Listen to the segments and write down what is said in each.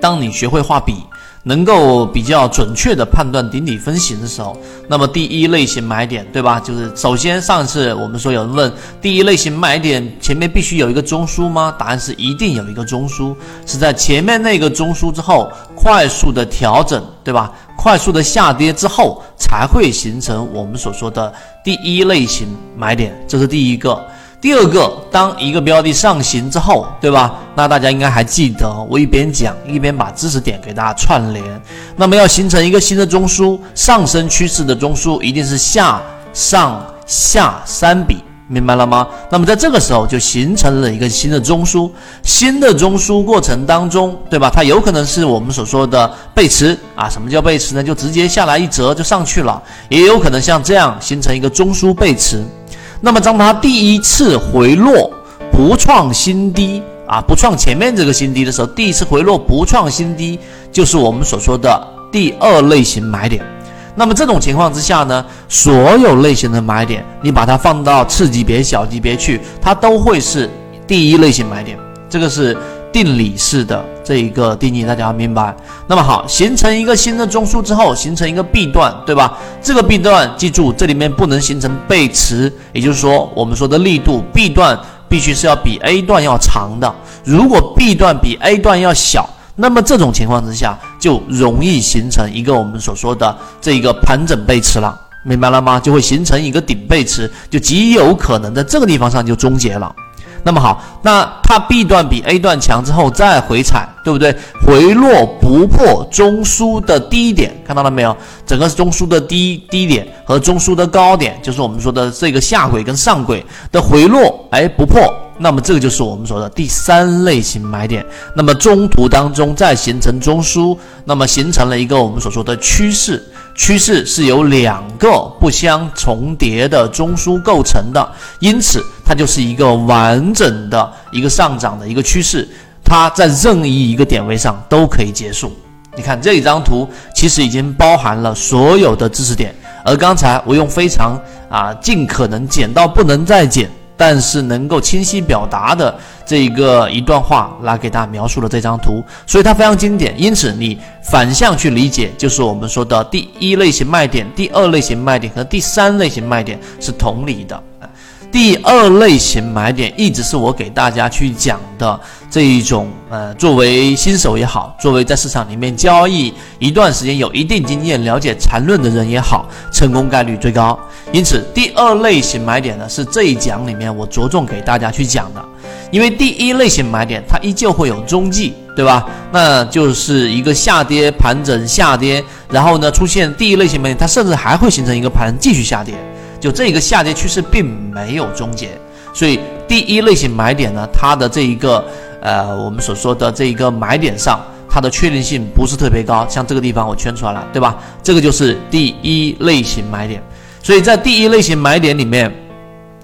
当你学会画笔。能够比较准确的判断顶底分型的时候，那么第一类型买点，对吧？就是首先上次我们说有人问第一类型买点前面必须有一个中枢吗？答案是一定有一个中枢，是在前面那个中枢之后快速的调整，对吧？快速的下跌之后才会形成我们所说的第一类型买点，这是第一个。第二个，当一个标的上行之后，对吧？那大家应该还记得，我一边讲一边把知识点给大家串联。那么要形成一个新的中枢，上升趋势的中枢一定是下上下三笔，明白了吗？那么在这个时候就形成了一个新的中枢。新的中枢过程当中，对吧？它有可能是我们所说的背驰啊。什么叫背驰呢？就直接下来一折就上去了，也有可能像这样形成一个中枢背驰。那么，当它第一次回落不创新低啊，不创前面这个新低的时候，第一次回落不创新低，就是我们所说的第二类型买点。那么这种情况之下呢，所有类型的买点，你把它放到次级别、小级别去，它都会是第一类型买点。这个是。定理式的这一个定义，大家要明白。那么好，形成一个新的中枢之后，形成一个 B 段，对吧？这个 B 段，记住这里面不能形成背驰，也就是说，我们说的力度，B 段必须是要比 A 段要长的。如果 B 段比 A 段要小，那么这种情况之下，就容易形成一个我们所说的这一个盘整背驰了，明白了吗？就会形成一个顶背驰，就极有可能在这个地方上就终结了。那么好，那它 B 段比 A 段强之后再回踩，对不对？回落不破中枢的低点，看到了没有？整个中枢的低低点和中枢的高点，就是我们说的这个下轨跟上轨的回落，哎，不破，那么这个就是我们说的第三类型买点。那么中途当中再形成中枢，那么形成了一个我们所说的趋势。趋势是由两个不相重叠的中枢构成的，因此它就是一个完整的一个上涨的一个趋势，它在任意一个点位上都可以结束。你看这一张图，其实已经包含了所有的知识点，而刚才我用非常啊尽可能减到不能再减。但是能够清晰表达的这一个一段话来给大家描述了这张图，所以它非常经典。因此你反向去理解，就是我们说的第一类型卖点、第二类型卖点和第三类型卖点是同理的。第二类型买点一直是我给大家去讲的这一种，呃，作为新手也好，作为在市场里面交易一段时间有一定经验、了解缠论的人也好，成功概率最高。因此，第二类型买点呢是这一讲里面我着重给大家去讲的。因为第一类型买点它依旧会有踪迹，对吧？那就是一个下跌盘整下跌，然后呢出现第一类型买点，它甚至还会形成一个盘继续下跌。就这一个下跌趋势并没有终结，所以第一类型买点呢，它的这一个呃，我们所说的这一个买点上，它的确定性不是特别高。像这个地方我圈出来了，对吧？这个就是第一类型买点。所以在第一类型买点里面，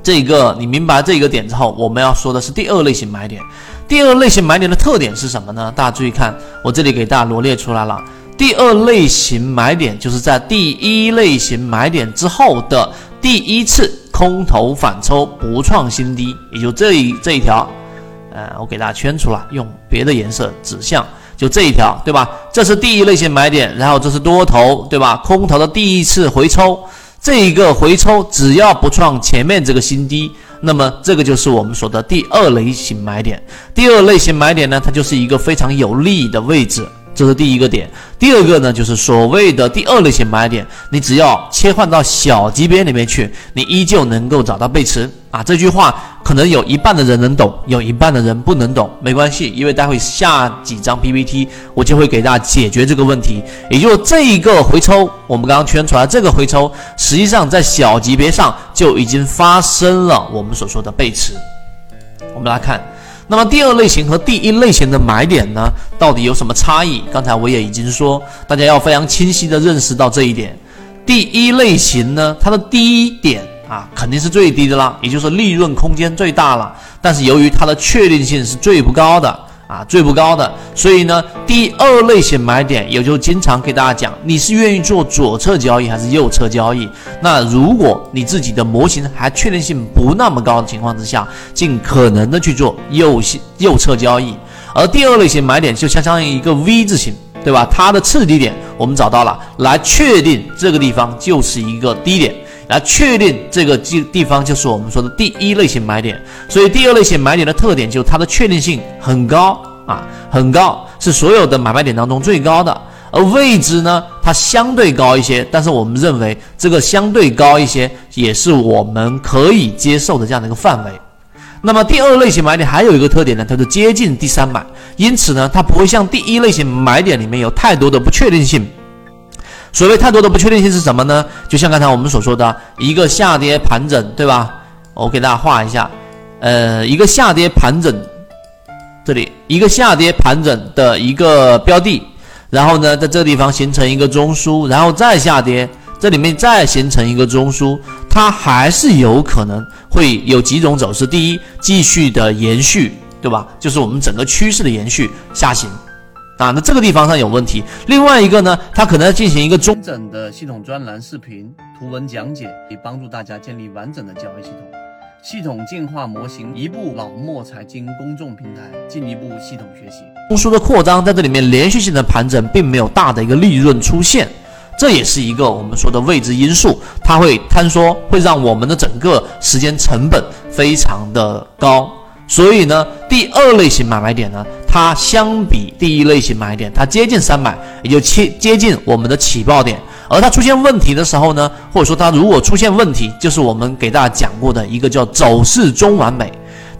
这一个你明白这一个点之后，我们要说的是第二类型买点。第二类型买点的特点是什么呢？大家注意看，我这里给大家罗列出来了。第二类型买点就是在第一类型买点之后的。第一次空头反抽不创新低，也就这一这一条，呃，我给大家圈出来，用别的颜色指向，就这一条，对吧？这是第一类型买点，然后这是多头，对吧？空头的第一次回抽，这一个回抽只要不创前面这个新低，那么这个就是我们说的第二类型买点。第二类型买点呢，它就是一个非常有利的位置。这是第一个点，第二个呢，就是所谓的第二类型买点，你只要切换到小级别里面去，你依旧能够找到背驰啊。这句话可能有一半的人能懂，有一半的人不能懂，没关系，因为待会下几张 PPT 我就会给大家解决这个问题。也就这一个回抽，我们刚刚圈出来这个回抽，实际上在小级别上就已经发生了我们所说的背驰。我们来看。那么第二类型和第一类型的买点呢，到底有什么差异？刚才我也已经说，大家要非常清晰的认识到这一点。第一类型呢，它的低点啊肯定是最低的啦，也就是利润空间最大了，但是由于它的确定性是最不高的。啊，最不高的，所以呢，第二类型买点，也就经常给大家讲，你是愿意做左侧交易还是右侧交易？那如果你自己的模型还确定性不那么高的情况之下，尽可能的去做右右侧交易。而第二类型买点就相当于一个 V 字形，对吧？它的次低点我们找到了，来确定这个地方就是一个低点，来确定这个地地方就是我们说的第一类型买点。所以第二类型买点的特点就是它的确定性很高啊，很高，是所有的买卖点当中最高的。而位置呢，它相对高一些，但是我们认为这个相对高一些也是我们可以接受的这样的一个范围。那么第二类型买点还有一个特点呢，它是接近第三买，因此呢，它不会像第一类型买点里面有太多的不确定性。所谓太多的不确定性是什么呢？就像刚才我们所说的一个下跌盘整，对吧？我给大家画一下，呃，一个下跌盘整，这里一个下跌盘整的一个标的，然后呢，在这个地方形成一个中枢，然后再下跌。这里面再形成一个中枢，它还是有可能会有几种走势。第一，继续的延续，对吧？就是我们整个趋势的延续下行啊。那这个地方上有问题。另外一个呢，它可能要进行一个中整的系统专栏视频图文讲解，以帮助大家建立完整的交易系统、系统进化模型。一步老莫财经公众平台，进一步系统学习。中枢的扩张在这里面连续性的盘整，并没有大的一个利润出现。这也是一个我们说的未知因素，它会坍缩，会让我们的整个时间成本非常的高。所以呢，第二类型买卖点呢，它相比第一类型买点，它接近三百，也就接接近我们的起爆点。而它出现问题的时候呢，或者说它如果出现问题，就是我们给大家讲过的一个叫走势中完美。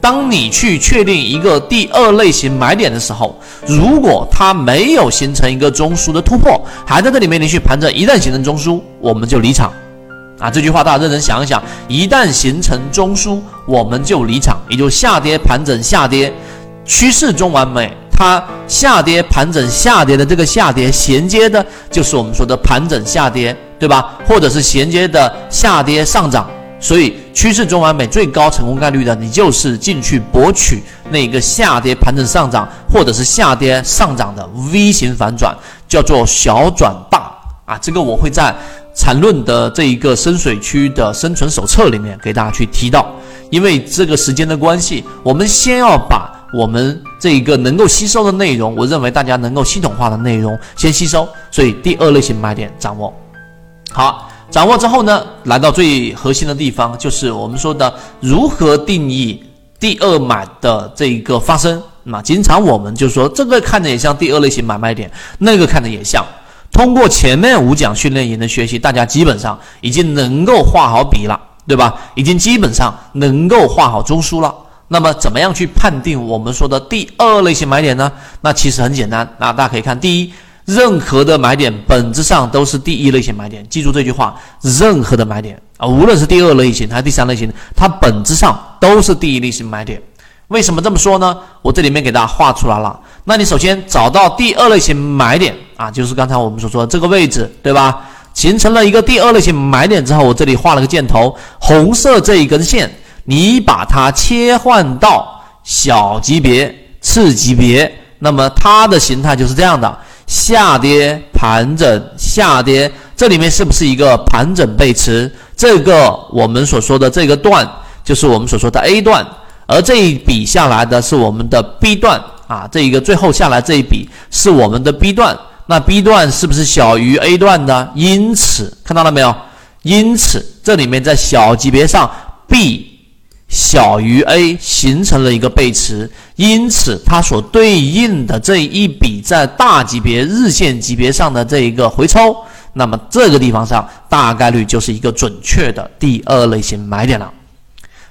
当你去确定一个第二类型买点的时候，如果它没有形成一个中枢的突破，还在这里面连续盘着，一旦形成中枢，我们就离场。啊，这句话大家认真想一想，一旦形成中枢，我们就离场，也就下跌盘整下跌，趋势中完美，它下跌盘整下跌的这个下跌衔接的就是我们说的盘整下跌，对吧？或者是衔接的下跌上涨。所以趋势中完美最高成功概率的，你就是进去博取那个下跌盘整上涨，或者是下跌上涨的 V 型反转，叫做小转大啊。这个我会在缠论的这一个深水区的生存手册里面给大家去提到。因为这个时间的关系，我们先要把我们这一个能够吸收的内容，我认为大家能够系统化的内容先吸收。所以第二类型买点掌握好。掌握之后呢，来到最核心的地方，就是我们说的如何定义第二买的这一个发生。那经常我们就说，这个看着也像第二类型买卖点，那个看着也像。通过前面五讲训练营的学习，大家基本上已经能够画好笔了，对吧？已经基本上能够画好中枢了。那么，怎么样去判定我们说的第二类型买点呢？那其实很简单。那大家可以看，第一。任何的买点本质上都是第一类型买点，记住这句话。任何的买点啊，无论是第二类型还是第三类型，它本质上都是第一类型买点。为什么这么说呢？我这里面给大家画出来了。那你首先找到第二类型买点啊，就是刚才我们所说的这个位置，对吧？形成了一个第二类型买点之后，我这里画了个箭头，红色这一根线，你把它切换到小级别、次级别，那么它的形态就是这样的。下跌盘整下跌，这里面是不是一个盘整背驰？这个我们所说的这个段就是我们所说的 A 段，而这一笔下来的是我们的 B 段啊，这一个最后下来这一笔是我们的 B 段。那 B 段是不是小于 A 段呢？因此看到了没有？因此这里面在小级别上 B。小于 A 形成了一个背驰，因此它所对应的这一笔在大级别日线级别上的这一个回抽，那么这个地方上大概率就是一个准确的第二类型买点了。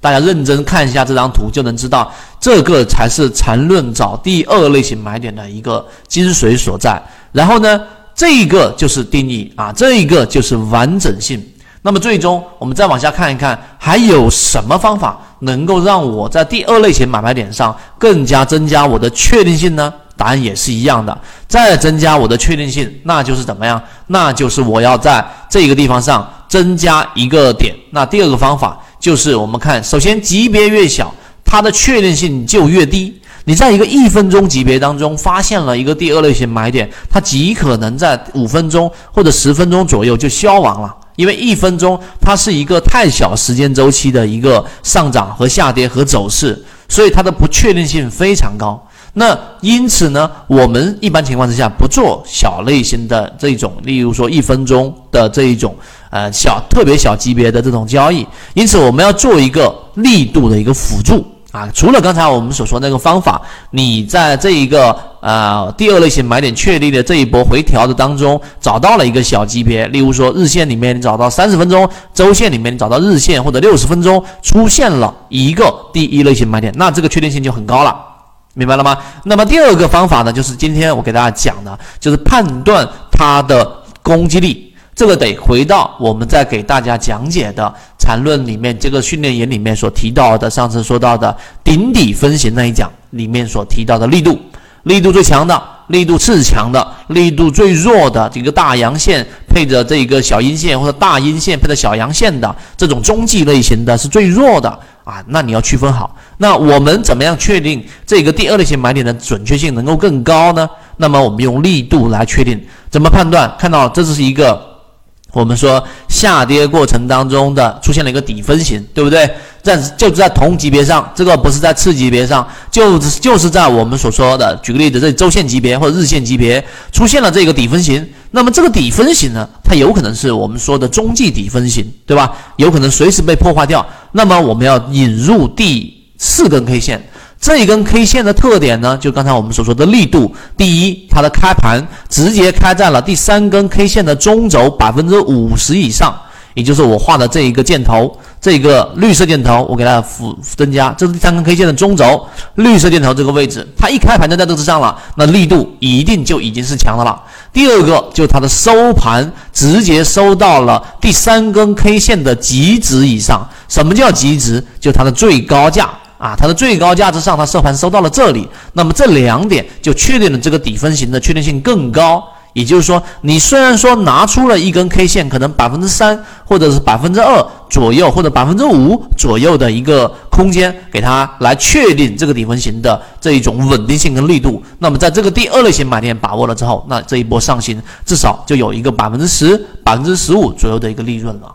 大家认真看一下这张图，就能知道这个才是缠论找第二类型买点的一个精髓所在。然后呢，这一个就是定义啊，这一个就是完整性。那么最终，我们再往下看一看，还有什么方法能够让我在第二类型买卖点上更加增加我的确定性呢？答案也是一样的，再增加我的确定性，那就是怎么样？那就是我要在这个地方上增加一个点。那第二个方法就是我们看，首先级别越小，它的确定性就越低。你在一个一分钟级别当中发现了一个第二类型买点，它极可能在五分钟或者十分钟左右就消亡了。因为一分钟它是一个太小时间周期的一个上涨和下跌和走势，所以它的不确定性非常高。那因此呢，我们一般情况之下不做小类型的这种，例如说一分钟的这一种，呃，小特别小级别的这种交易。因此，我们要做一个力度的一个辅助啊。除了刚才我们所说那个方法，你在这一个呃第二类型买点确立的这一波回调的当中，找到了一个小级别，例如说日线里面你找到三十分钟，周线里面你找到日线或者六十分钟出现了一个第一类型买点，那这个确定性就很高了。明白了吗？那么第二个方法呢，就是今天我给大家讲的，就是判断它的攻击力。这个得回到我们在给大家讲解的缠论里面，这个训练营里面所提到的，上次说到的顶底分型那一讲里面所提到的力度，力度最强的，力度次强的，力度最弱的，这个大阳线配着这个小阴线，或者大阴线配着小阳线的这种中继类型的是最弱的。啊，那你要区分好。那我们怎么样确定这个第二类型买点的准确性能够更高呢？那么我们用力度来确定，怎么判断？看到这是一个我们说下跌过程当中的出现了一个底分型，对不对？在就是在同级别上，这个不是在次级别上，就就是在我们所说的，举个例子，这周线级别或者日线级别出现了这个底分型。那么这个底分型呢，它有可能是我们说的中继底分型，对吧？有可能随时被破坏掉。那么我们要引入第四根 K 线，这一根 K 线的特点呢，就刚才我们所说的力度。第一，它的开盘直接开在了第三根 K 线的中轴百分之五十以上，也就是我画的这一个箭头。这个绿色箭头，我给它辅增加，这是第三根 K 线的中轴，绿色箭头这个位置，它一开盘就在这之上了，那力度一定就已经是强的了。第二个就它的收盘直接收到了第三根 K 线的极值以上。什么叫极值？就它的最高价啊，它的最高价值上，它收盘收到了这里，那么这两点就确定了这个底分型的确定性更高。也就是说，你虽然说拿出了一根 K 线，可能百分之三或者是百分之二左右，或者百分之五左右的一个空间，给它来确定这个底分型的这一种稳定性跟力度。那么在这个第二类型买点把握了之后，那这一波上行至少就有一个百分之十、百分之十五左右的一个利润了。